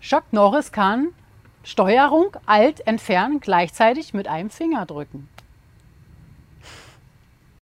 Chuck Norris kann Steuerung Alt entfernen gleichzeitig mit einem Finger drücken.